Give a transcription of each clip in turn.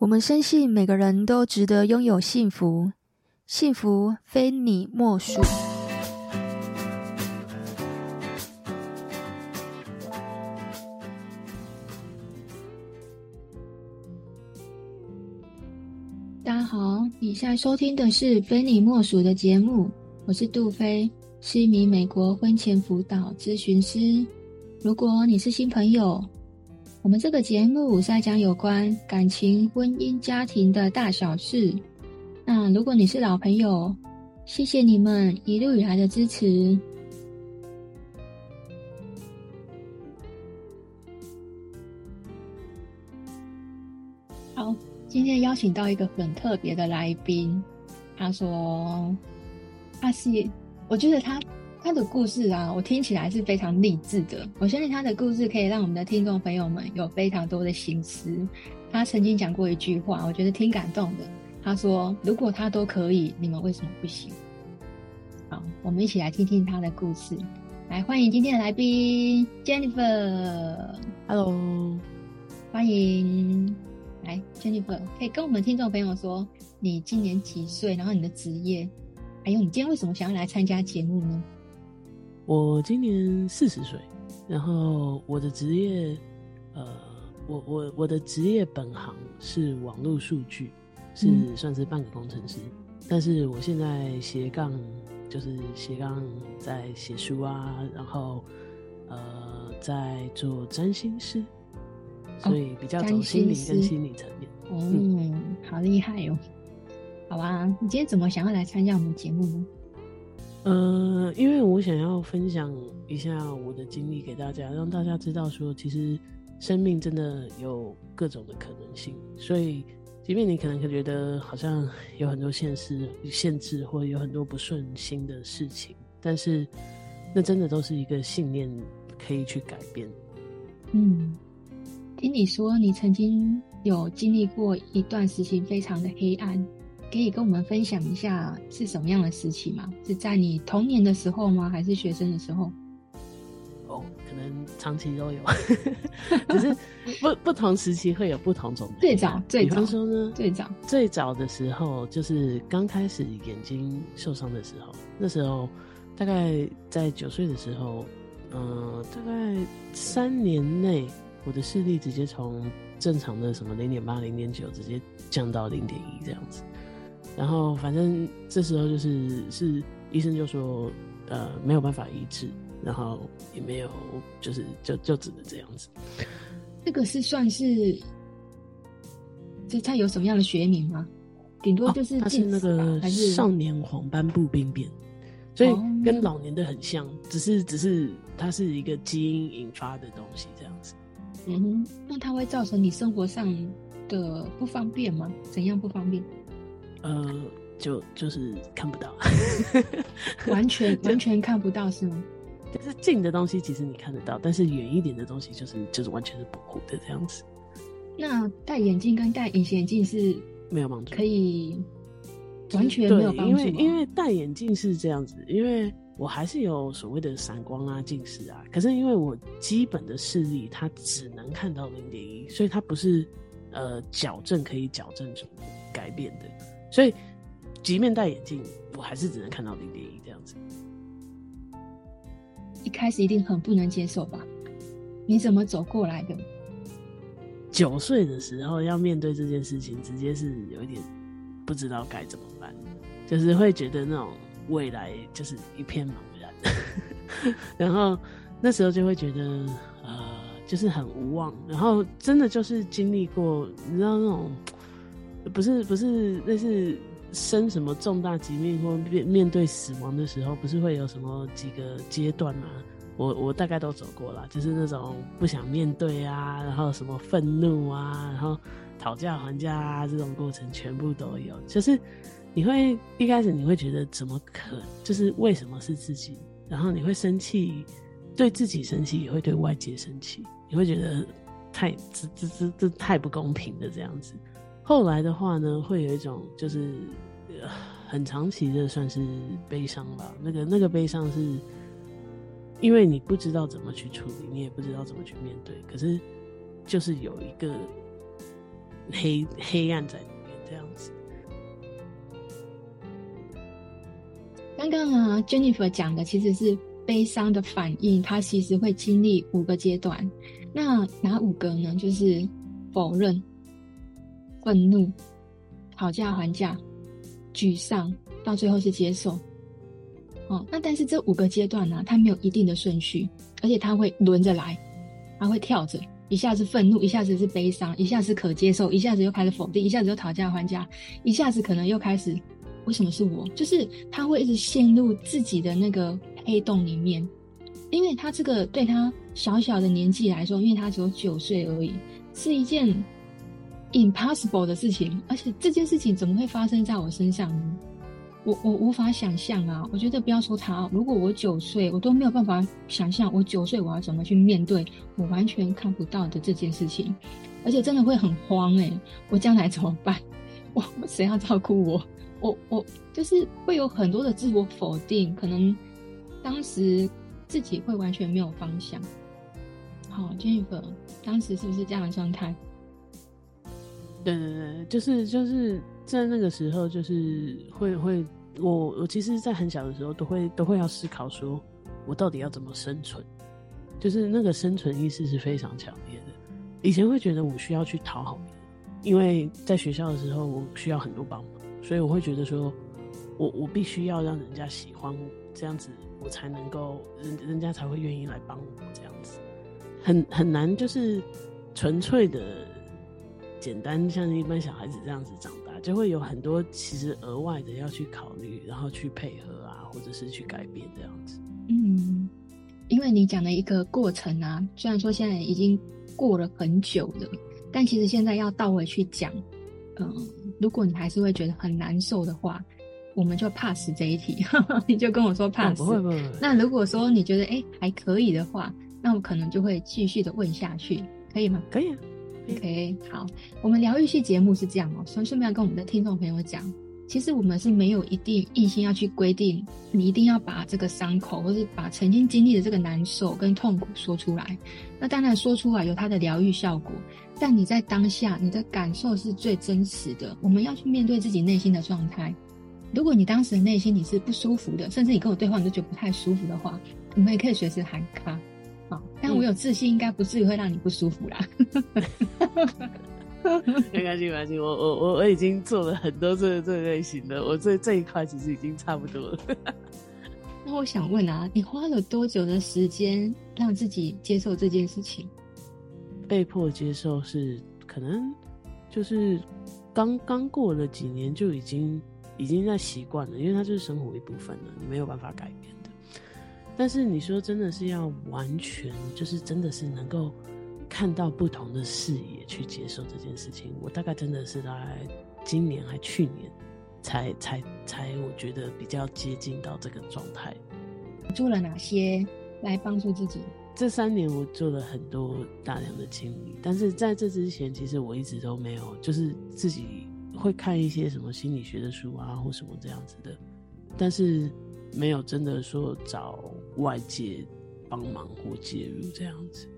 我们深信每个人都值得拥有幸福，幸福非你莫属。大家好，你现在收听的是《非你莫属》的节目，我是杜菲，是一名美国婚前辅导咨询师。如果你是新朋友，我们这个节目是在讲有关感情、婚姻、家庭的大小事。那如果你是老朋友，谢谢你们一路以来的支持。好，今天邀请到一个很特别的来宾。他说，他是，我觉得他。他的故事啊，我听起来是非常励志的。我相信他的故事可以让我们的听众朋友们有非常多的心思。他曾经讲过一句话，我觉得挺感动的。他说：“如果他都可以，你们为什么不行？”好，我们一起来听听他的故事。来，欢迎今天的来宾 Jennifer。Hello，欢迎。来，Jennifer，可以跟我们听众朋友说你今年几岁，然后你的职业，还有你今天为什么想要来参加节目呢？我今年四十岁，然后我的职业，呃，我我我的职业本行是网络数据，是算是半个工程师，嗯、但是我现在斜杠就是斜杠在写书啊，然后呃在做占星师，所以比较走心理跟心理层面。嗯，嗯好厉害哟、哦！好吧，你今天怎么想要来参加我们节目呢？呃，因为我想要分享一下我的经历给大家，让大家知道说，其实生命真的有各种的可能性。所以，即便你可能会觉得好像有很多现实限制，或者有很多不顺心的事情，但是那真的都是一个信念可以去改变。嗯，听你说，你曾经有经历过一段时期非常的黑暗。可以跟我们分享一下是什么样的时期吗？是在你童年的时候吗？还是学生的时候？哦，可能长期都有，只是不 不同时期会有不同种的。最早，最早，比方说呢，最早最早的时候就是刚开始眼睛受伤的时候，那时候大概在九岁的时候，嗯、呃，大概三年内，我的视力直接从正常的什么零点八、零点九，直接降到零点一这样子。然后反正这时候就是是医生就说，呃，没有办法医治，然后也没有就是就就只能这样子。这个是算是，这它有什么样的学名吗？顶多就是、啊、它是那个少年黄斑部病变，所以跟老年的很像，只是只是它是一个基因引发的东西这样子。嗯哼，那它会造成你生活上的不方便吗？怎样不方便？呃，就就是看不到，完全完全看不到是吗？就是近的东西其实你看得到，但是远一点的东西就是就是完全是模糊的这样子。那戴眼镜跟戴隐形眼镜是没有帮助，可以完全没有帮助。因为因为戴眼镜是这样子，因为我还是有所谓的散光啊、近视啊，可是因为我基本的视力它只能看到零点一，所以它不是呃矫正可以矫正出改变的。所以，即便戴眼镜，我还是只能看到零点一这样子。一开始一定很不能接受吧？你怎么走过来的？九岁的时候要面对这件事情，直接是有一点不知道该怎么办，就是会觉得那种未来就是一片茫然。然后那时候就会觉得，呃，就是很无望。然后真的就是经历过，你知道那种。不是不是，那是生什么重大疾病或面面对死亡的时候，不是会有什么几个阶段吗？我我大概都走过了，就是那种不想面对啊，然后什么愤怒啊，然后讨价还价啊，这种过程全部都有。就是你会一开始你会觉得怎么可，就是为什么是自己？然后你会生气，对自己生气，也会对外界生气，你会觉得太这这这这太不公平的这样子。后来的话呢，会有一种就是很长期的算是悲伤吧。那个那个悲伤是，因为你不知道怎么去处理，你也不知道怎么去面对。可是就是有一个黑黑暗在里面这样子。刚刚啊，Jennifer 讲的其实是悲伤的反应，它其实会经历五个阶段。那哪五个呢？就是否认、愤怒、讨价还价、沮丧，到最后是接受。哦，那但是这五个阶段呢，它没有一定的顺序，而且它会轮着来，它会跳着，一下子愤怒，一下子是悲伤，一下子可接受，一下子又开始否定，一下子又讨价还价，一下子可能又开始为什么是我？就是他会一直陷入自己的那个黑洞里面，因为他这个对他小小的年纪来说，因为他只有九岁而已，是一件 impossible 的事情，而且这件事情怎么会发生在我身上呢？我我无法想象啊！我觉得不要说他，如果我九岁，我都没有办法想象我九岁我要怎么去面对我完全看不到的这件事情，而且真的会很慌诶、我将来怎么办？我谁要照顾我？我我就是会有很多的自我否定，可能当时自己会完全没有方向。好，Jennifer，当时是不是这样的状态？对对对，就是就是在那个时候，就是会会我我其实，在很小的时候，都会都会要思考说，我到底要怎么生存，就是那个生存意识是非常强烈的。以前会觉得我需要去讨好别人，因为在学校的时候，我需要很多帮忙，所以我会觉得说，我我必须要让人家喜欢我，这样子我才能够人人家才会愿意来帮我，这样子很很难，就是纯粹的。简单像一般小孩子这样子长大，就会有很多其实额外的要去考虑，然后去配合啊，或者是去改变这样子。嗯，因为你讲的一个过程啊，虽然说现在已经过了很久了，但其实现在要倒回去讲，嗯，如果你还是会觉得很难受的话，我们就 pass 这一题，你就跟我说 pass。不会不会。那如果说你觉得哎还可以的话，那我可能就会继续的问下去，可以吗？可以啊。OK，好，我们疗愈系节目是这样哦，所以顺便跟我们的听众朋友讲，其实我们是没有一定硬性要去规定，你一定要把这个伤口，或是把曾经经历的这个难受跟痛苦说出来。那当然说出来有它的疗愈效果，但你在当下你的感受是最真实的。我们要去面对自己内心的状态。如果你当时的内心你是不舒服的，甚至你跟我对话你都觉得不太舒服的话，我们也可以随时喊卡。好，但我有自信，应该不至于会让你不舒服啦。没关系，没关系，我我我我已经做了很多这、这类型的，我这这一块其实已经差不多了。那我想问啊，你花了多久的时间让自己接受这件事情？被迫接受是可能就是刚刚过了几年就已经已经在习惯了，因为它就是生活一部分了，你没有办法改变。但是你说真的是要完全，就是真的是能够看到不同的视野去接受这件事情，我大概真的是在今年还去年才才才，我觉得比较接近到这个状态。做了哪些来帮助自己？这三年我做了很多大量的清理，但是在这之前，其实我一直都没有，就是自己会看一些什么心理学的书啊，或什么这样子的，但是。没有真的说找外界帮忙或介入这样子。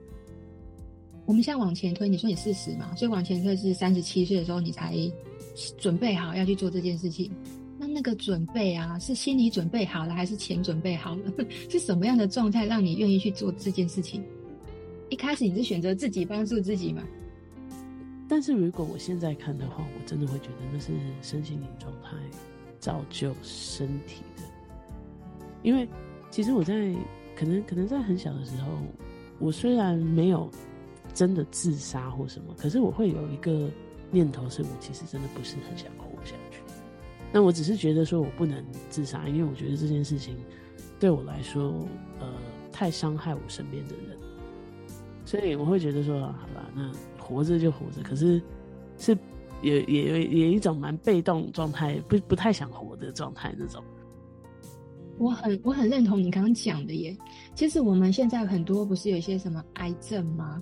我们现在往前推，你说你四十嘛，所以往前推是三十七岁的时候你才准备好要去做这件事情。那那个准备啊，是心理准备好了，还是钱准备好了？是什么样的状态让你愿意去做这件事情？一开始你是选择自己帮助自己嘛？但是如果我现在看的话，我真的会觉得那是身心灵状态造就身体的。因为其实我在可能可能在很小的时候，我虽然没有真的自杀或什么，可是我会有一个念头，是我其实真的不是很想活下去。那我只是觉得说我不能自杀，因为我觉得这件事情对我来说，呃，太伤害我身边的人，所以我会觉得说，好吧，那活着就活着，可是是也也有也有一种蛮被动状态，不不太想活的状态那种。我很我很认同你刚刚讲的耶。其实我们现在很多不是有一些什么癌症吗？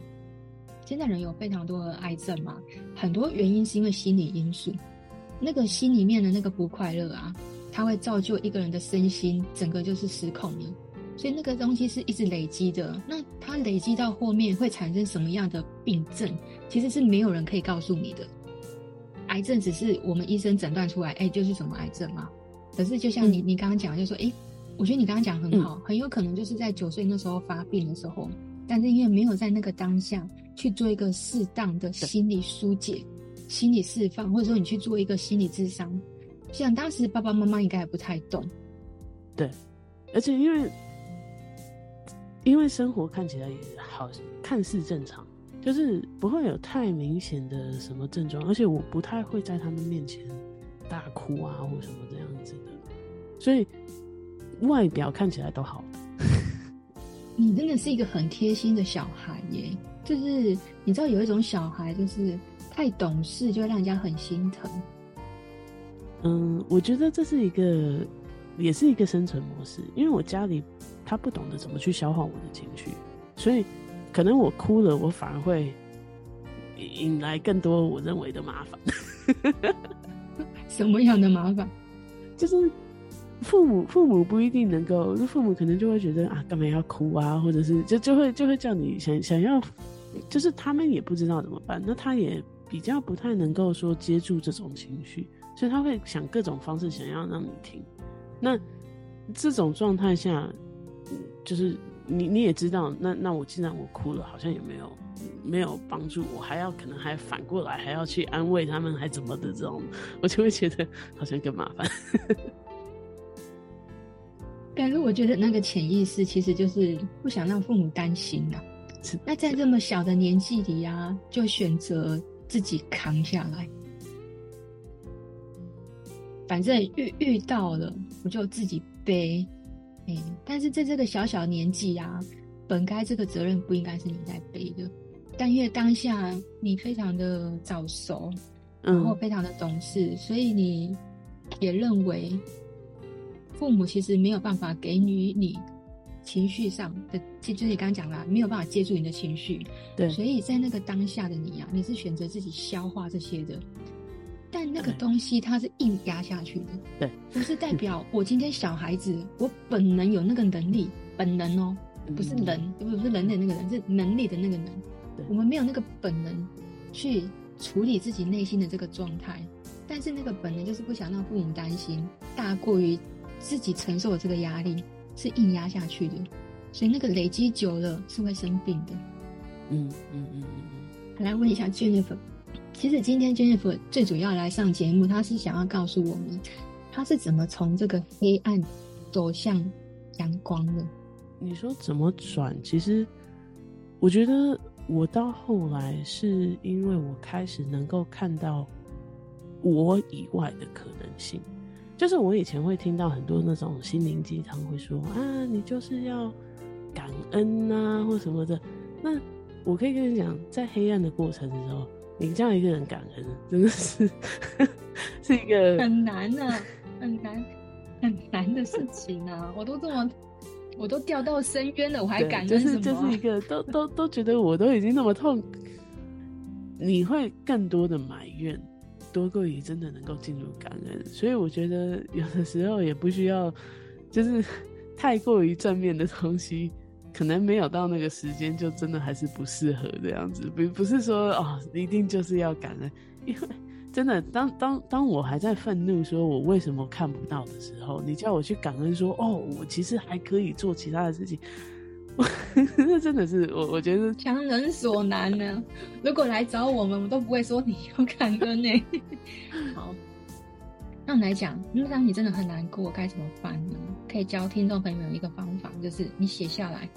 现在人有非常多的癌症嘛，很多原因是因为心理因素。那个心里面的那个不快乐啊，它会造就一个人的身心整个就是失控了。所以那个东西是一直累积的。那它累积到后面会产生什么样的病症，其实是没有人可以告诉你的。癌症只是我们医生诊断出来，哎、就是什么癌症嘛。可是就像你、嗯、你刚刚讲，就说，哎、欸，我觉得你刚刚讲很好，嗯、很有可能就是在九岁那时候发病的时候，但是因为没有在那个当下去做一个适当的心理疏解、心理释放，或者说你去做一个心理智商，像当时爸爸妈妈应该还不太懂。对，而且因为因为生活看起来也好，看似正常。就是不会有太明显的什么症状，而且我不太会在他们面前大哭啊或什么这样子的，所以外表看起来都好。你真的是一个很贴心的小孩耶！就是你知道有一种小孩就是太懂事，就会让人家很心疼。嗯，我觉得这是一个，也是一个生存模式，因为我家里他不懂得怎么去消化我的情绪，所以。可能我哭了，我反而会引来更多我认为的麻烦。什么样的麻烦？就是父母父母不一定能够，父母可能就会觉得啊，干嘛要哭啊？或者是就就会就会叫你想想要，就是他们也不知道怎么办，那他也比较不太能够说接住这种情绪，所以他会想各种方式想要让你听。那这种状态下，就是。你你也知道，那那我既然我哭了，好像也没有没有帮助，我还要可能还反过来还要去安慰他们，还怎么的这种，我就会觉得好像更麻烦。但是我觉得那个潜意识其实就是不想让父母担心啊。那在这么小的年纪里啊，就选择自己扛下来，反正遇遇到了我就自己背。但是在这个小小年纪啊，本该这个责任不应该是你在背的，但因为当下你非常的早熟，然后非常的懂事，嗯、所以你也认为父母其实没有办法给予你情绪上的，就是你刚刚讲了，没有办法接住你的情绪，对，所以在那个当下的你啊，你是选择自己消化这些的。但那个东西它是硬压下去的，对，不是代表我今天小孩子，我本能有那个能力，本能哦，不是人，不是人的那个人，是能力的那个能。对，我们没有那个本能去处理自己内心的这个状态，但是那个本能就是不想让父母担心，大过于自己承受的这个压力是硬压下去的，所以那个累积久了是会生病的。嗯嗯嗯嗯嗯。来问一下 Jennifer。其实今天 Jennifer 最主要来上节目，他是想要告诉我们，他是怎么从这个黑暗走向阳光的。你说怎么转？其实我觉得我到后来是因为我开始能够看到我以外的可能性。就是我以前会听到很多那种心灵鸡汤会说啊，你就是要感恩啊，或什么的。那我可以跟你讲，在黑暗的过程的时候。你这样一个人感恩，真的是 是一个很难啊，很难很难的事情啊！我都这么，我都掉到深渊了，我还感恩什么？就是就是一个都都都觉得我都已经那么痛，你会更多的埋怨，多过于真的能够进入感恩。所以我觉得有的时候也不需要，就是太过于正面的东西。可能没有到那个时间，就真的还是不适合这样子。不不是说哦，一定就是要感恩，因为真的，当当当我还在愤怒，说我为什么看不到的时候，你叫我去感恩说，哦，我其实还可以做其他的事情，那真的是我我觉得强人所难呢。如果来找我们，我都不会说你要感恩呢。好，那我们来讲，那当你真的很难过，该怎么办呢？可以教听众朋友们一个方法，就是你写下来。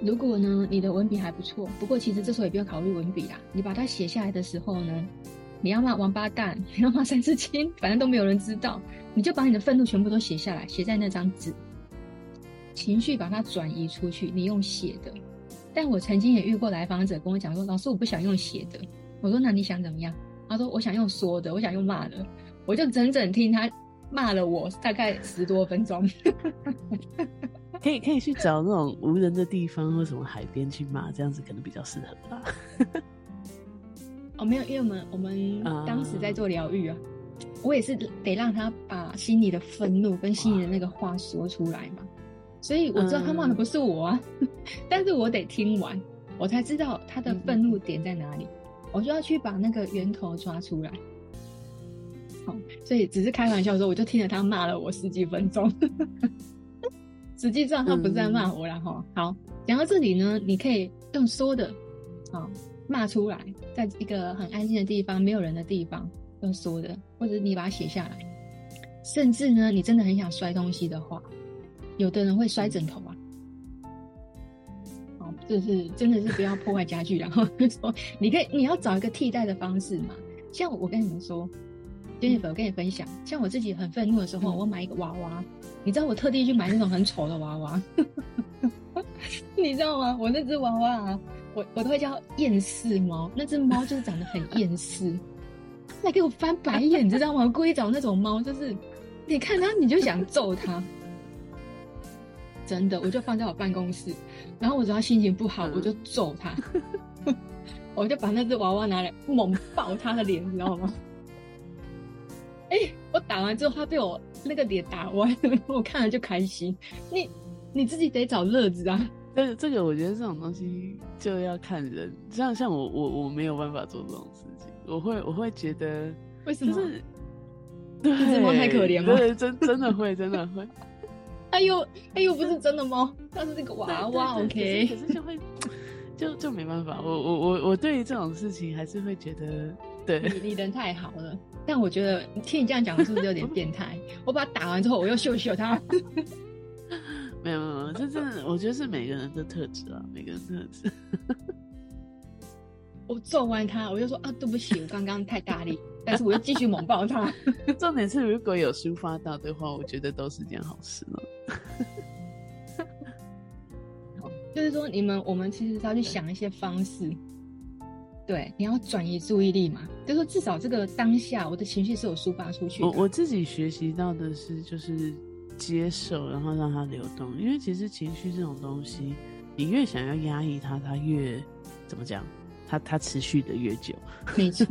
如果呢，你的文笔还不错，不过其实这时候也不用考虑文笔啦。你把它写下来的时候呢，你要骂王八蛋，你要骂三字经，反正都没有人知道，你就把你的愤怒全部都写下来，写在那张纸，情绪把它转移出去。你用写的，但我曾经也遇过来访者跟我讲说：“老师，我不想用写的。”我说：“那你想怎么样？”他说：“我想用说的，我想用骂的。”我就整整听他骂了我大概十多分钟。可以可以去找那种无人的地方或什么海边去骂，这样子可能比较适合吧。哦，没有，因为我们我们当时在做疗愈啊，我也是得让他把心里的愤怒跟心里的那个话说出来嘛。所以我知道他骂的不是我啊，但是我得听完，我才知道他的愤怒点在哪里。我就要去把那个源头抓出来。好，所以只是开玩笑的时候，我就听着他骂了我十几分钟。实际上他不是在骂我啦哈。好，讲到这里呢，你可以用说的，好骂出来，在一个很安静的地方，没有人的地方，用说的，或者你把它写下来。甚至呢，你真的很想摔东西的话，有的人会摔枕头啊。哦，就是真的是不要破坏家具，然 后说你可以，你要找一个替代的方式嘛。像我跟你们说，Jennifer，我跟你分享，像我自己很愤怒的时候，我买一个娃娃。你知道我特地去买那种很丑的娃娃，你知道吗？我那只娃娃啊，我我都会叫厌世猫。那只猫就是长得很厌世，来给我翻白眼，你知道吗？我故意找那种猫，就是你看它，你就想揍它。真的，我就放在我办公室，然后我只要心情不好，我就揍它，我就把那只娃娃拿来猛爆它的脸，你知道吗？哎、欸，我打完之后，他被我。那个脸打歪了，我看了就开心。你你自己得找乐子啊。但是这个，我觉得这种东西就要看人。像像我我我没有办法做这种事情，我会我会觉得为什么？就是这只猫太可怜了。对，真真的会真的会。哎呦哎呦，不是真的猫，它是那个娃娃。OK，可是就会就就没办法。我我我我对于这种事情还是会觉得，对你你人太好了。但我觉得听你这样讲，是不是有点变态？我把它打完之后，我又秀秀它。没有没有，这真的，我觉得是每个人的特质啊，每个人的特质。我揍完他，我就说啊，对不起，我刚刚太大力，但是我又继续猛爆他。重点是，如果有抒发到的话，我觉得都是件好事了。就是说，你们我们其实是要去想一些方式。对，你要转移注意力嘛，就是说至少这个当下，我的情绪是有抒发出去的。我我自己学习到的是，就是接受，然后让它流动。因为其实情绪这种东西，你越想要压抑它，它越怎么讲？它它持续的越久。没错，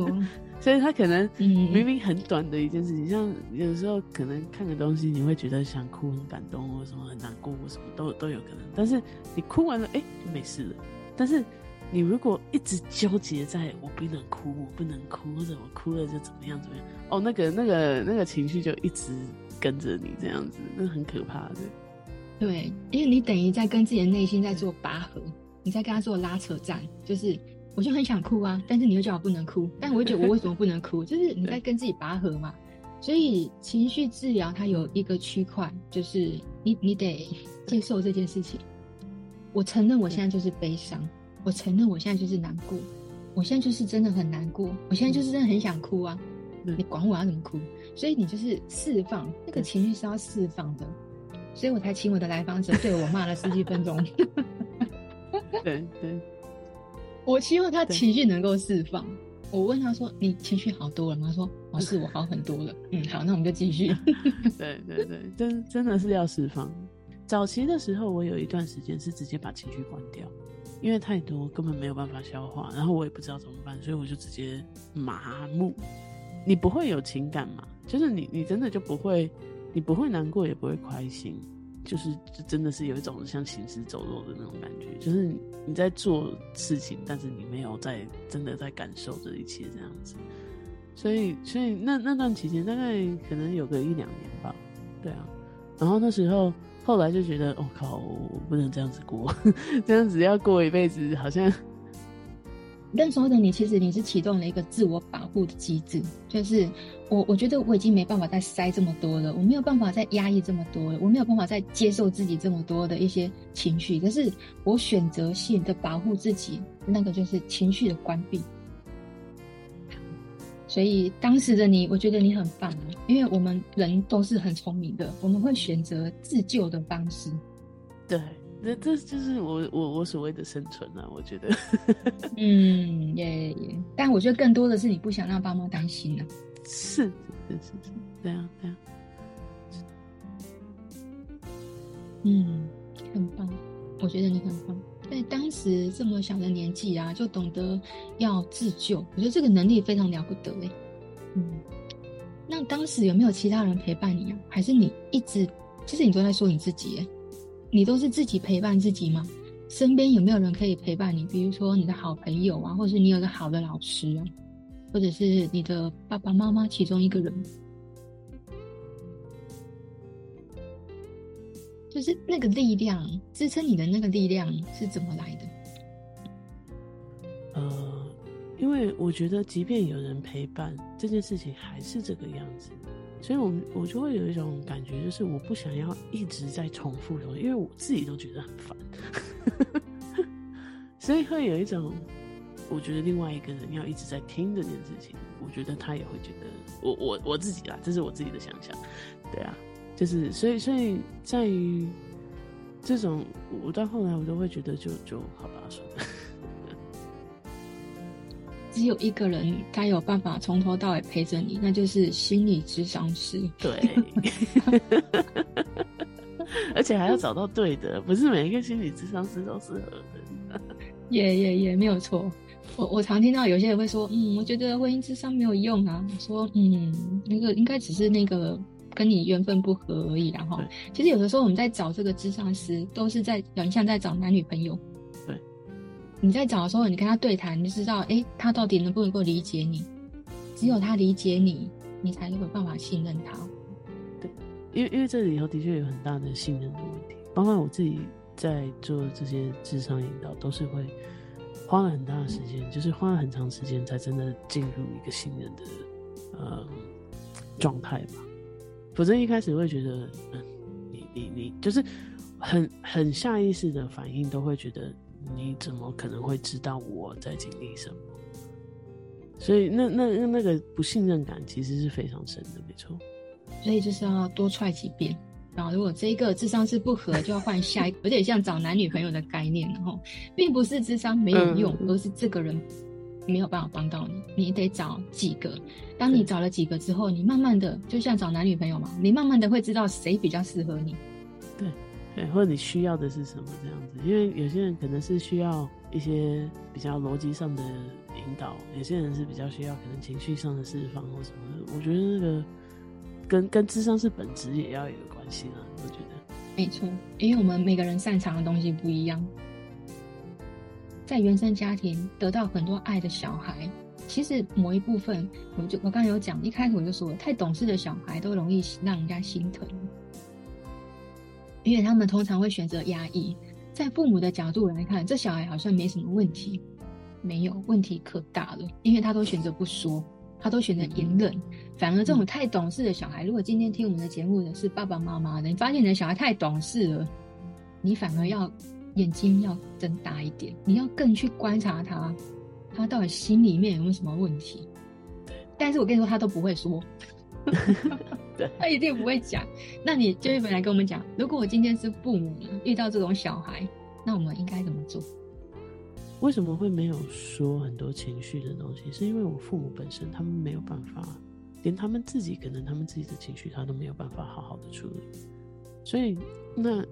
所以它可能明明很短的一件事情，嗯、像有时候可能看个东西，你会觉得想哭、很感动，或什么很难过，或什么都都有可能。但是你哭完了，哎、欸，就没事了。但是你如果一直纠结在我不能哭，我不能哭，或者我哭了就怎么样怎么样，哦，那个那个那个情绪就一直跟着你这样子，那很可怕的。对，因为你等于在跟自己的内心在做拔河，你在跟他做拉扯战，就是我就很想哭啊，但是你又叫我不能哭，但我觉得我为什么不能哭？就是你在跟自己拔河嘛。所以情绪治疗它有一个区块，就是你你得接受这件事情。我承认我现在就是悲伤。我承认，我现在就是难过，我现在就是真的很难过，我现在就是真的很想哭啊！嗯、你管我要怎么哭？所以你就是释放那个情绪是要释放的，所以我才请我的来访者对我骂了十几分钟。对对，我希望他情绪能够释放。我问他说：“你情绪好多了吗？”他说：“哦，是我好很多了。”嗯，好，那我们就继续。对对对，真真的是要释放。早期的时候，我有一段时间是直接把情绪关掉。因为太多根本没有办法消化，然后我也不知道怎么办，所以我就直接麻木。你不会有情感嘛？就是你，你真的就不会，你不会难过，也不会开心，就是就真的是有一种像行尸走肉的那种感觉，就是你，你在做事情，但是你没有在真的在感受这一切这样子。所以，所以那那段期间大概可能有个一两年吧，对啊。然后那时候。后来就觉得，我、靠，我不能这样子过，这样子要过一辈子，好像。那时候的你，其实你是启动了一个自我保护的机制，就是我我觉得我已经没办法再塞这么多了，我没有办法再压抑这么多了，我没有办法再接受自己这么多的一些情绪，可是我选择性的保护自己，那个就是情绪的关闭。所以当时的你，我觉得你很棒，因为我们人都是很聪明的，我们会选择自救的方式。对，这这就是我我我所谓的生存啊，我觉得。嗯，耶耶。但我觉得更多的是你不想让爸妈担心呢、啊。是是是是，对啊对啊。嗯，很棒，我觉得你很棒。在当时这么小的年纪啊，就懂得要自救，我觉得这个能力非常了不得哎。嗯，那当时有没有其他人陪伴你啊？还是你一直，其实你都在说你自己哎，你都是自己陪伴自己吗？身边有没有人可以陪伴你？比如说你的好朋友啊，或是你有个好的老师啊，或者是你的爸爸妈妈其中一个人，就是那个力量支撑你的那个力量是怎么来的？呃，因为我觉得，即便有人陪伴，这件事情还是这个样子。所以我，我就会有一种感觉，就是我不想要一直在重复，因为我自己都觉得很烦，所以会有一种，我觉得另外一个人要一直在听这件事情，我觉得他也会觉得，我我我自己啦，这是我自己的想象，对啊，就是所以所以在于这种，我到后来我都会觉得就，就就好吧，算了。只有一个人，他有办法从头到尾陪着你，那就是心理智商师。对，而且还要找到对的，不是每一个心理智商师都适合的。也也也没有错。我我常听到有些人会说，嗯，我觉得婚姻智商没有用啊。我说，嗯，那个应该只是那个跟你缘分不合而已。然后，其实有的时候我们在找这个智商师，都是在有点像在找男女朋友。对你在找的时候，你跟他对谈，你就知道，哎、欸，他到底能不能够理解你？只有他理解你，你才有办法信任他。对，因为因为这里头的确有很大的信任的问题。包括我自己在做这些智商引导，都是会花了很大的时间，嗯、就是花了很长时间才真的进入一个信任的呃状态吧。否则一开始会觉得，嗯，你你你就是很很下意识的反应，都会觉得。你怎么可能会知道我在经历什么？所以那那那那个不信任感其实是非常深的，没错。所以就是要多踹几遍，然后如果这一个智商是不合，就要换下一个，有点像找男女朋友的概念，然后并不是智商没有用，嗯、而是这个人没有办法帮到你，你得找几个。当你找了几个之后，你慢慢的就像找男女朋友嘛，你慢慢的会知道谁比较适合你。对。对，或者你需要的是什么这样子？因为有些人可能是需要一些比较逻辑上的引导，有些人是比较需要可能情绪上的释放或什么的。我觉得那个跟跟智商是本质也要有关系啦。我觉得没错，因为我们每个人擅长的东西不一样。在原生家庭得到很多爱的小孩，其实某一部分，我就我刚才有讲，一开始我就说，太懂事的小孩都容易让人家心疼。因为他们通常会选择压抑，在父母的角度来看，这小孩好像没什么问题，没有问题可大了，因为他都选择不说，他都选择隐忍。反而这种太懂事的小孩，如果今天听我们的节目的是爸爸妈妈的，你发现你的小孩太懂事了，你反而要眼睛要睁大一点，你要更去观察他，他到底心里面有没有什么问题。但是我跟你说，他都不会说。他一定不会讲。那你就一本来跟我们讲，如果我今天是父母遇到这种小孩，那我们应该怎么做？为什么会没有说很多情绪的东西？是因为我父母本身他们没有办法，连他们自己可能他们自己的情绪他都没有办法好好的处理，所以那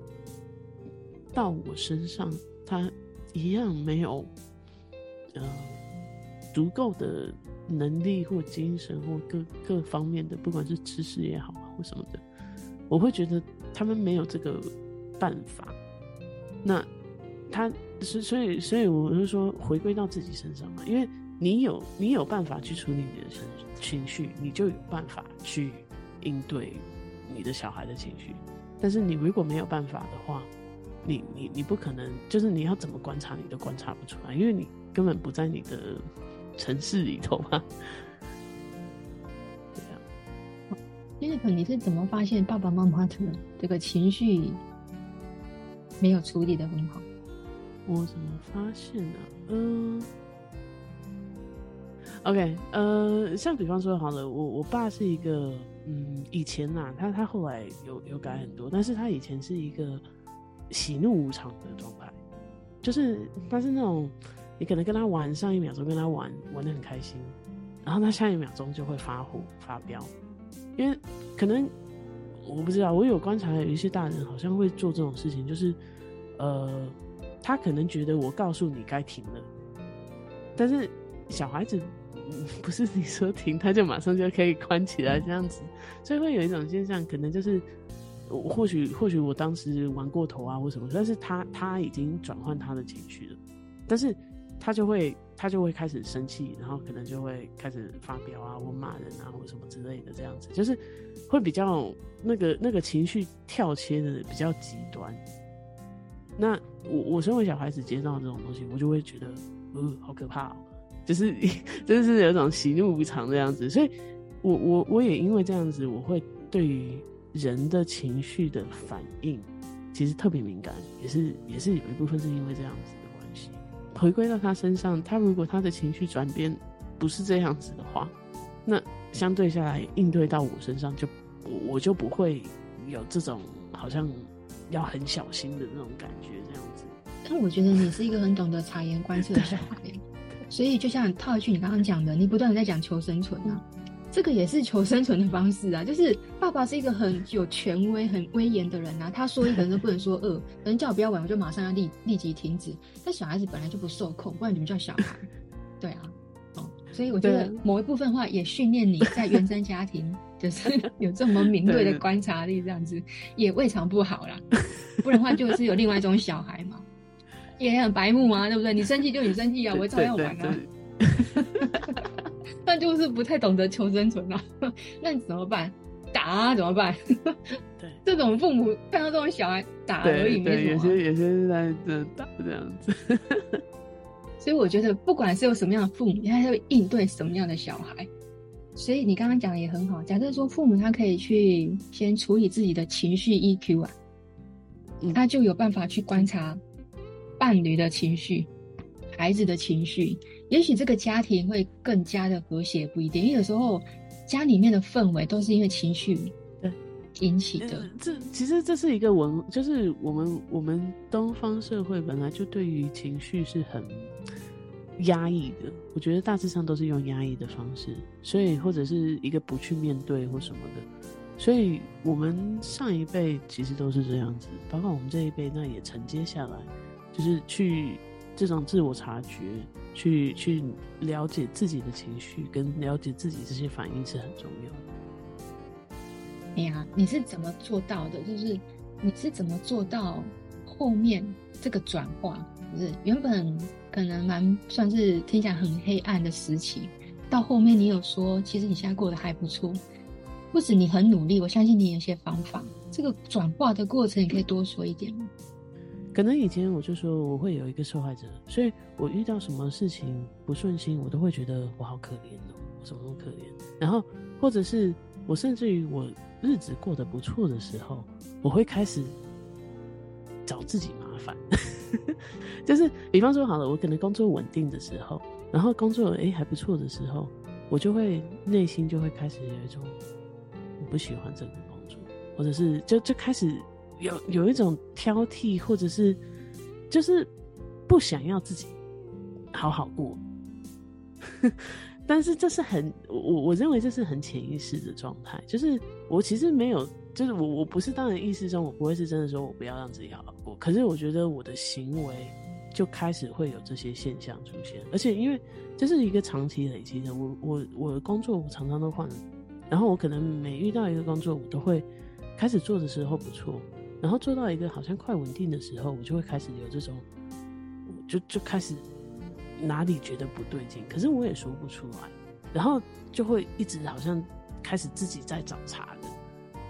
到我身上，他一样没有，呃，足够的。能力或精神或各各方面的，不管是知识也好或什么的，我会觉得他们没有这个办法。那他是所以所以我就说回归到自己身上嘛，因为你有你有办法去处理你的情情绪，你就有办法去应对你的小孩的情绪。但是你如果没有办法的话，你你你不可能，就是你要怎么观察你都观察不出来，因为你根本不在你的。城市里头嘛？对啊。那个你是怎么发现爸爸妈妈的这个情绪没有处理的很好？我怎么发现啊？嗯，OK，呃，像比方说好了，我我爸是一个，嗯，以前呐，他他后来有有改很多，但是他以前是一个喜怒无常的状态，就是他是那种。你可能跟他玩，上一秒钟跟他玩玩得很开心，然后他下一秒钟就会发火发飙，因为可能我不知道，我有观察有一些大人好像会做这种事情，就是呃，他可能觉得我告诉你该停了，但是小孩子 不是你说停他就马上就可以关起来这样子，所以会有一种现象，可能就是或许或许我当时玩过头啊或什么，但是他他已经转换他的情绪了，但是他就会他就会开始生气，然后可能就会开始发飙啊或骂人啊或什么之类的这样子，就是会比较那个那个情绪跳切的比较极端。那我我身为小孩子接到这种东西，我就会觉得呃好可怕哦，就是 真的是有一种喜怒无常这样子，所以我我我也因为这样子，我会对于。人的情绪的反应其实特别敏感，也是也是有一部分是因为这样子的关系。回归到他身上，他如果他的情绪转变不是这样子的话，那相对下来应对到我身上就我我就不会有这种好像要很小心的那种感觉这样子。但我觉得你是一个很懂得察言观色的小孩，所以就像套一句你刚刚讲的，你不断的在讲求生存啊。这个也是求生存的方式啊，就是爸爸是一个很有权威、很威严的人啊，他说一个人都不能说二，人叫我不要玩，我就马上要立立即停止。但小孩子本来就不受控，不然怎么叫小孩，对啊，哦，所以我觉得某一部分的话也训练你在原生家庭就是有这么敏锐的观察力，这样子也未尝不好啦。不然的话就是有另外一种小孩嘛，也很白目啊，对不对？你生气就你生气啊，我照样玩啊。但就是不太懂得求生存啊，那你怎么办？打啊，怎么办？对，这种父母看到这种小孩打而已，没什么。有些有些是在这打这样子。所以我觉得，不管是有什么样的父母，他要应对什么样的小孩。所以你刚刚讲的也很好。假设说父母他可以去先处理自己的情绪 EQ 啊，他就有办法去观察伴侣的情绪、孩子的情绪。也许这个家庭会更加的和谐，不一定，因为有时候家里面的氛围都是因为情绪引起的。这其实这是一个文，就是我们我们东方社会本来就对于情绪是很压抑的。我觉得大致上都是用压抑的方式，所以或者是一个不去面对或什么的。所以我们上一辈其实都是这样子，包括我们这一辈，那也承接下来，就是去。这种自我察觉，去去了解自己的情绪，跟了解自己这些反应是很重要的。哎呀，你是怎么做到的？就是你是怎么做到后面这个转化？就是原本可能蛮算是听起来很黑暗的时期，到后面你有说，其实你现在过得还不错，不止你很努力，我相信你有些方法。这个转化的过程，你可以多说一点吗？可能以前我就说我会有一个受害者，所以我遇到什么事情不顺心，我都会觉得我好可怜哦，我怎么那么可怜？然后或者是我甚至于我日子过得不错的时候，我会开始找自己麻烦，就是比方说好了，我可能工作稳定的时候，然后工作诶还不错的时候，我就会内心就会开始有一种我不喜欢这个工作，或者是就就开始。有有一种挑剔，或者是就是不想要自己好好过，但是这是很我我认为这是很潜意识的状态。就是我其实没有，就是我我不是当然意识中，我不会是真的说我不要让自己好好过。可是我觉得我的行为就开始会有这些现象出现，而且因为这是一个长期累积的，我我我的工作我常常都换，然后我可能每遇到一个工作，我都会开始做的时候不错。然后做到一个好像快稳定的时候，我就会开始有这种，就就开始哪里觉得不对劲，可是我也说不出来，然后就会一直好像开始自己在找茬的，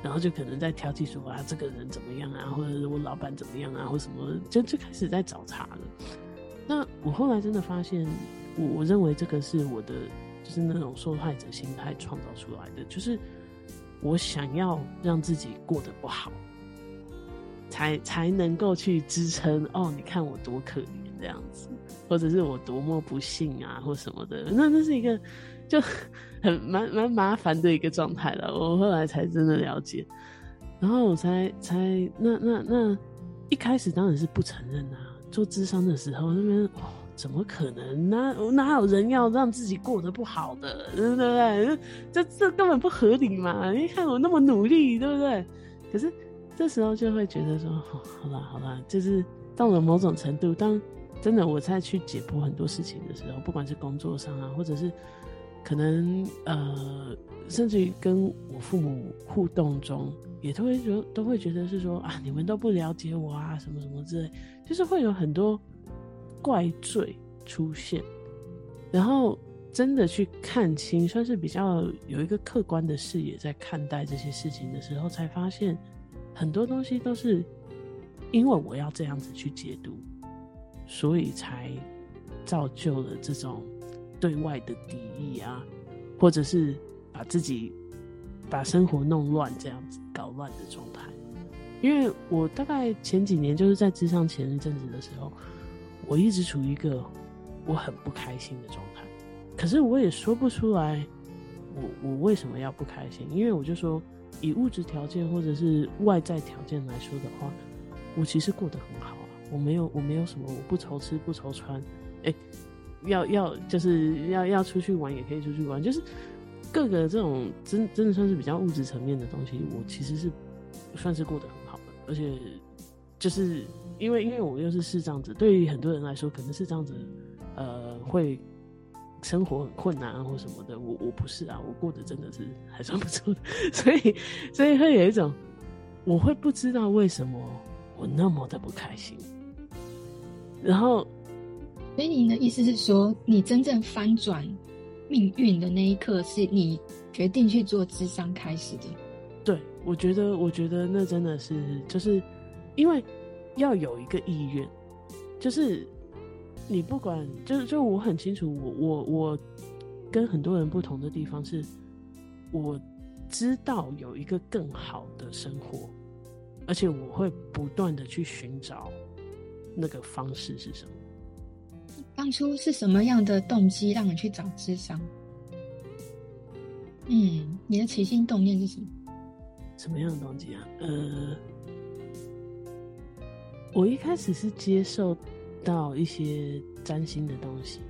然后就可能在挑剔说啊，这个人怎么样啊，或者是我老板怎么样啊，或什么，就就开始在找茬了。那我后来真的发现，我我认为这个是我的，就是那种受害者心态创造出来的，就是我想要让自己过得不好。才才能够去支撑哦，你看我多可怜这样子，或者是我多么不幸啊，或什么的，那那是一个 就很蛮蛮麻烦的一个状态了。我后来才真的了解，然后我才才那那那一开始当然是不承认啊。做智商的时候那边哦，怎么可能呢？哪有人要让自己过得不好的，对不对？这这根本不合理嘛！你看我那么努力，对不对？可是。这时候就会觉得说，哦，好啦好啦，就是到了某种程度，当真的我在去解剖很多事情的时候，不管是工作上啊，或者是可能呃，甚至于跟我父母互动中，也都会觉都会觉得是说啊，你们都不了解我啊，什么什么之类，就是会有很多怪罪出现，然后真的去看清，算是比较有一个客观的视野在看待这些事情的时候，才发现很多东西都是因为我要这样子去解读，所以才造就了这种。对外的敌意啊，或者是把自己把生活弄乱这样子搞乱的状态。因为我大概前几年就是在咨商前一阵子的时候，我一直处于一个我很不开心的状态。可是我也说不出来，我我为什么要不开心？因为我就说，以物质条件或者是外在条件来说的话，我其实过得很好啊。我没有我没有什么，我不愁吃不愁穿，哎。要要就是要要出去玩也可以出去玩，就是各个这种真真的算是比较物质层面的东西，我其实是算是过得很好的，而且就是因为因为我又是视障者，对于很多人来说，可能是这样子，呃，会生活很困难啊或什么的，我我不是啊，我过得真的是还算不错的，所以所以会有一种我会不知道为什么我那么的不开心，然后。所以你的意思是说，你真正翻转命运的那一刻，是你决定去做智商开始的？对，我觉得，我觉得那真的是，就是因为要有一个意愿，就是你不管，就是就我很清楚，我我我跟很多人不同的地方是，我知道有一个更好的生活，而且我会不断的去寻找那个方式是什么。当初是什么样的动机让你去找智商？嗯，你的起心动念是什么？什么样的动机啊？呃，我一开始是接受到一些占星的东西，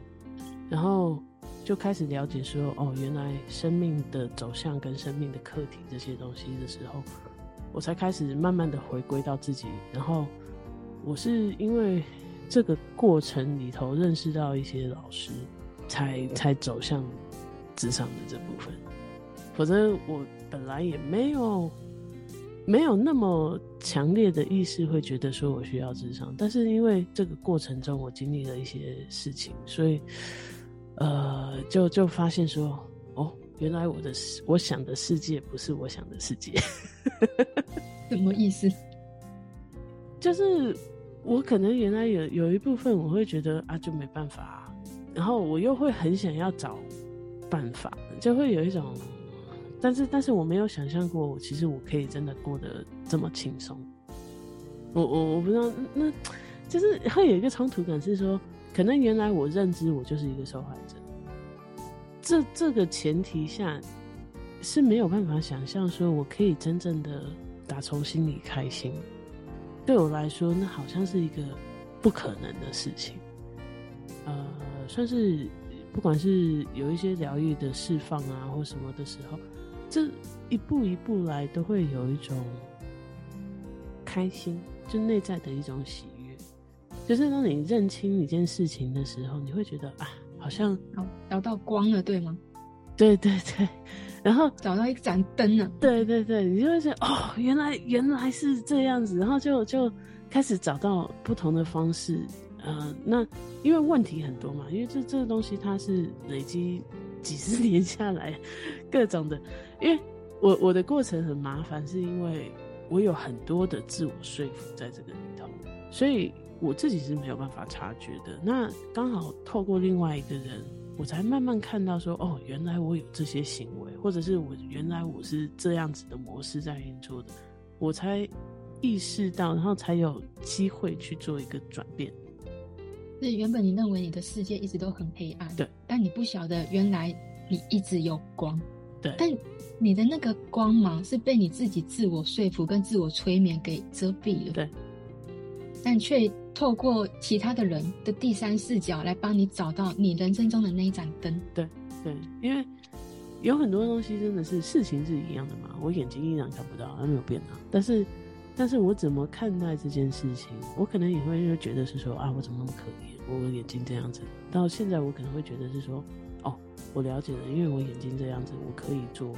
然后就开始了解说，哦，原来生命的走向跟生命的课题这些东西的时候，我才开始慢慢的回归到自己。然后我是因为。这个过程里头认识到一些老师，才才走向职场的这部分。否则我本来也没有没有那么强烈的意识，会觉得说我需要智商。但是因为这个过程中我经历了一些事情，所以呃，就就发现说，哦，原来我的我想的世界不是我想的世界。什么意思？就是。我可能原来有有一部分我会觉得啊，就没办法啊，然后我又会很想要找办法，就会有一种，但是但是我没有想象过，其实我可以真的过得这么轻松。我我我不知道，那就是会有一个冲突感，是说可能原来我认知我就是一个受害者，这这个前提下是没有办法想象说我可以真正的打从心里开心。对我来说，那好像是一个不可能的事情。呃，算是不管是有一些疗愈的释放啊，或什么的时候，这一步一步来，都会有一种开心，就内在的一种喜悦。就是当你认清一件事情的时候，你会觉得啊，好像找到光了，对吗？对对对。然后找到一盏灯了，对对对，你就会觉得哦，原来原来是这样子，然后就就开始找到不同的方式，呃，那因为问题很多嘛，因为这这个东西它是累积几十年下来各种的，因为我我的过程很麻烦，是因为我有很多的自我说服在这个里头，所以我自己是没有办法察觉的。那刚好透过另外一个人。我才慢慢看到说，哦，原来我有这些行为，或者是我原来我是这样子的模式在运作的，我才意识到，然后才有机会去做一个转变。是原本你认为你的世界一直都很黑暗，对，但你不晓得原来你一直有光，对，但你的那个光芒是被你自己自我说服跟自我催眠给遮蔽了，对，但却。透过其他的人的第三视角来帮你找到你人生中的那一盏灯。对对，因为有很多东西真的是事情是一样的嘛，我眼睛依然看不到，它没有变啊。但是，但是我怎么看待这件事情，我可能也会觉得是说啊，我怎么那么可怜，我眼睛这样子。到现在我可能会觉得是说，哦，我了解了，因为我眼睛这样子，我可以做，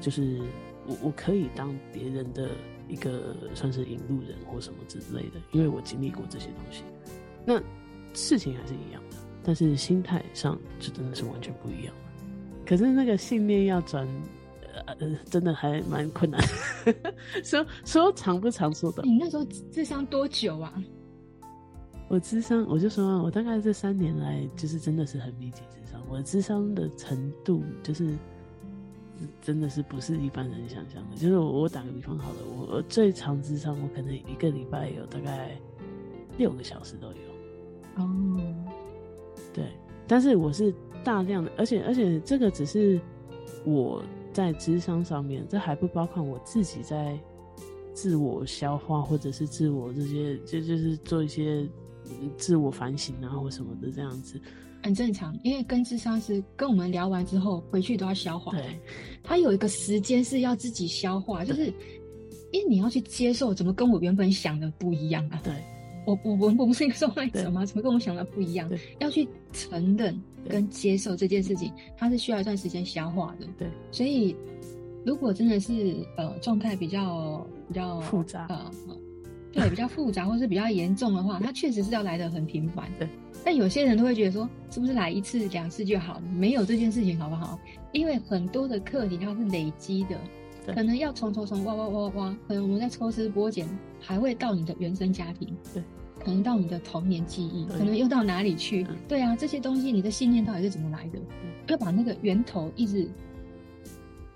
就是我我可以当别人的一个算是引路人或什么之类的，因为我经历过这些东西。那事情还是一样的，但是心态上就真的是完全不一样。可是那个信念要转，呃，真的还蛮困难。说说长不长，说的。你那时候智商多久啊？我智商，我就说我大概这三年来，就是真的是很密集智商。我的咨商的程度，就是真的是不是一般人想象的。就是我，我打个比方好了，我我最长智商，我可能一个礼拜有大概六个小时都有。哦，对，但是我是大量的，而且而且这个只是我在智商上面，这还不包括我自己在自我消化或者是自我这些，就就是做一些自我反省啊或什么的这样子，很正常。因为跟智商师跟我们聊完之后回去都要消化，对，他有一个时间是要自己消化，就是因为你要去接受怎么跟我原本想的不一样啊，对。我我我我不是一个受害者吗？怎么跟我想的不一样？要去承认跟接受这件事情，它是需要一段时间消化的。对，所以如果真的是呃状态比较比较复杂，呃，对，比较复杂或是比较严重的话，它确实是要来的很频繁。对，但有些人都会觉得说，是不是来一次两次就好了？没有这件事情好不好？因为很多的课题它是累积的，可能要从从从挖挖挖挖，可能我们在抽丝剥茧。还会到你的原生家庭，对，可能到你的童年记忆，可能又到哪里去？嗯、对啊，这些东西，你的信念到底是怎么来的？要把那个源头一直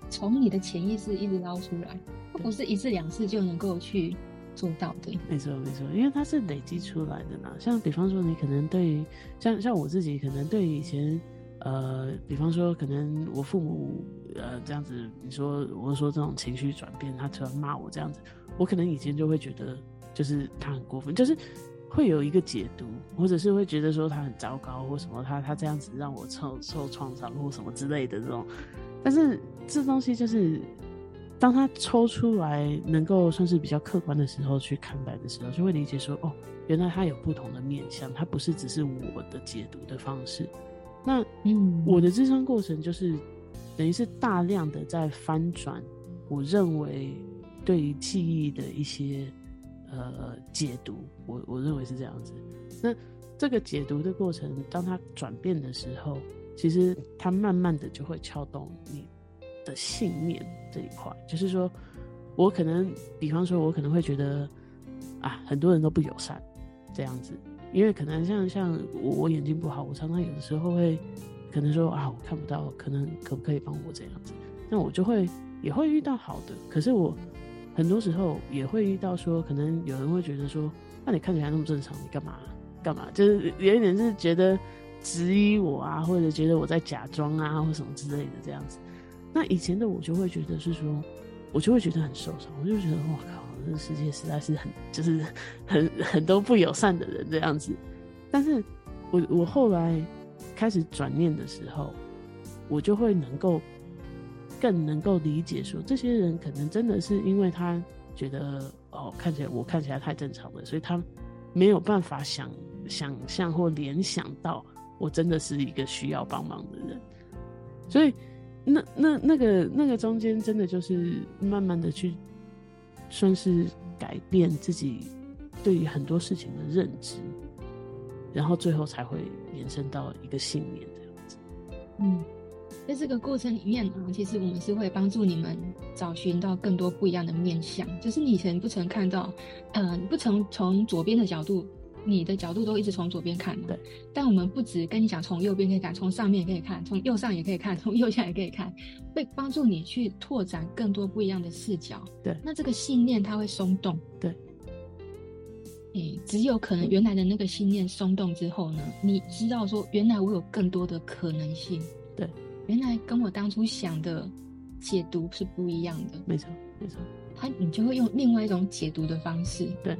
从你的潜意识一直捞出来，不是一次两次就能够去做到的。没错，没错，因为它是累积出来的嘛。像比方说，你可能对像像我自己，可能对以前呃，比方说，可能我父母呃这样子，你说我说这种情绪转变，他突然骂我这样子。我可能以前就会觉得，就是他很过分，就是会有一个解读，或者是会觉得说他很糟糕，或什么他他这样子让我受受创伤或什么之类的这种。但是这东西就是，当他抽出来能够算是比较客观的时候去看待的时候，就会理解说，哦，原来他有不同的面向，他不是只是我的解读的方式。那嗯，我的咨商过程就是等于是大量的在翻转，我认为。对于记忆的一些呃解读，我我认为是这样子。那这个解读的过程，当它转变的时候，其实它慢慢的就会撬动你的信念这一块。就是说，我可能，比方说，我可能会觉得啊，很多人都不友善这样子，因为可能像像我我眼睛不好，我常常有的时候会可能说啊，我看不到，可能可不可以帮我这样子？那我就会也会遇到好的，可是我。很多时候也会遇到说，可能有人会觉得说，那你看起来那么正常，你干嘛干嘛？就是有一点是觉得质疑我啊，或者觉得我在假装啊，或什么之类的这样子。那以前的我就会觉得是说，我就会觉得很受伤，我就觉得哇靠，这世界实在是很就是很很多不友善的人这样子。但是我我后来开始转念的时候，我就会能够。更能够理解说，这些人可能真的是因为他觉得哦，看起来我看起来太正常了，所以他没有办法想想象或联想到我真的是一个需要帮忙的人。所以那那那个那个中间真的就是慢慢的去算是改变自己对于很多事情的认知，然后最后才会延伸到一个信念这样子。嗯。在这个过程里面啊，其实我们是会帮助你们找寻到更多不一样的面向，就是你以前不曾看到，呃，不曾从左边的角度，你的角度都一直从左边看嘛。对。但我们不止跟你讲从右边可以看，从上面也可以看，从右上也可以看，从右下也可以看，会帮助你去拓展更多不一样的视角。对。那这个信念它会松动。对。诶，只有可能原来的那个信念松动之后呢，你知道说原来我有更多的可能性。对。原来跟我当初想的解读是不一样的，没错，没错。他你就会用另外一种解读的方式，对。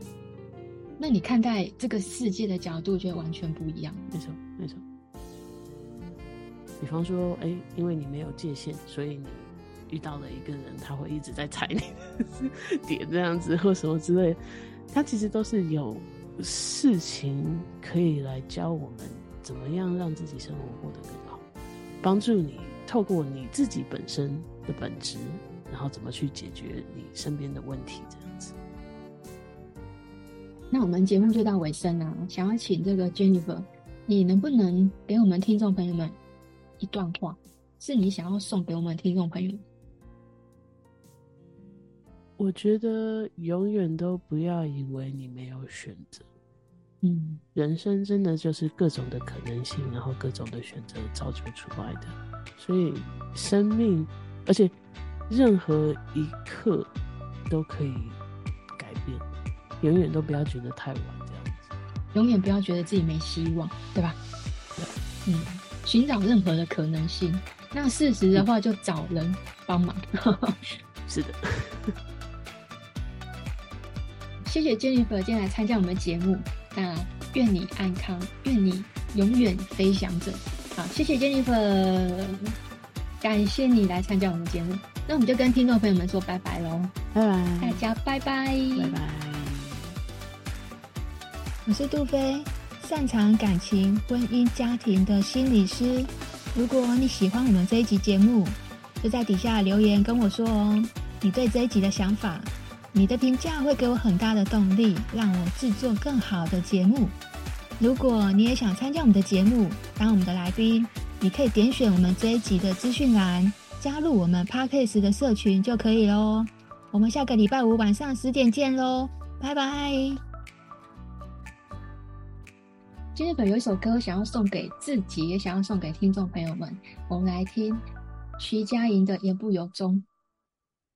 那你看待这个世界的角度就完全不一样，没错，没错。比方说，哎、因为你没有界限，所以你遇到了一个人，他会一直在踩你的点，这样子 或什么之类。他其实都是有事情可以来教我们怎么样让自己生活过得更好。帮助你透过你自己本身的本质，然后怎么去解决你身边的问题，这样子。那我们节目就到尾声了，想要请这个 Jennifer，你能不能给我们听众朋友们一段话，是你想要送给我们听众朋友？我觉得永远都不要以为你没有选择。嗯，人生真的就是各种的可能性，然后各种的选择造就出来的。所以生命，而且任何一刻都可以永远都不要觉得太晚，这样子。永远不要觉得自己没希望，对吧？对，嗯，寻找任何的可能性。那事实的话，就找人帮忙。嗯、是的。谢谢 Jennifer 今天来参加我们的节目。那愿你安康，愿你永远飞翔着。好，谢谢 Jennifer，感谢你来参加我们的节目。那我们就跟听众朋友们说拜拜喽，拜拜，大家拜拜，拜拜。我是杜菲，擅长感情、婚姻、家庭的心理师。如果你喜欢我们这一集节目，就在底下留言跟我说哦，你对这一集的想法。你的评价会给我很大的动力，让我制作更好的节目。如果你也想参加我们的节目，当我们的来宾，你可以点选我们这一集的资讯栏，加入我们 Podcast 的社群就可以喽。我们下个礼拜五晚上十点见喽，拜拜。今天本有一首歌想要送给自己，也想要送给听众朋友们，我们来听徐佳莹的《言不由衷》。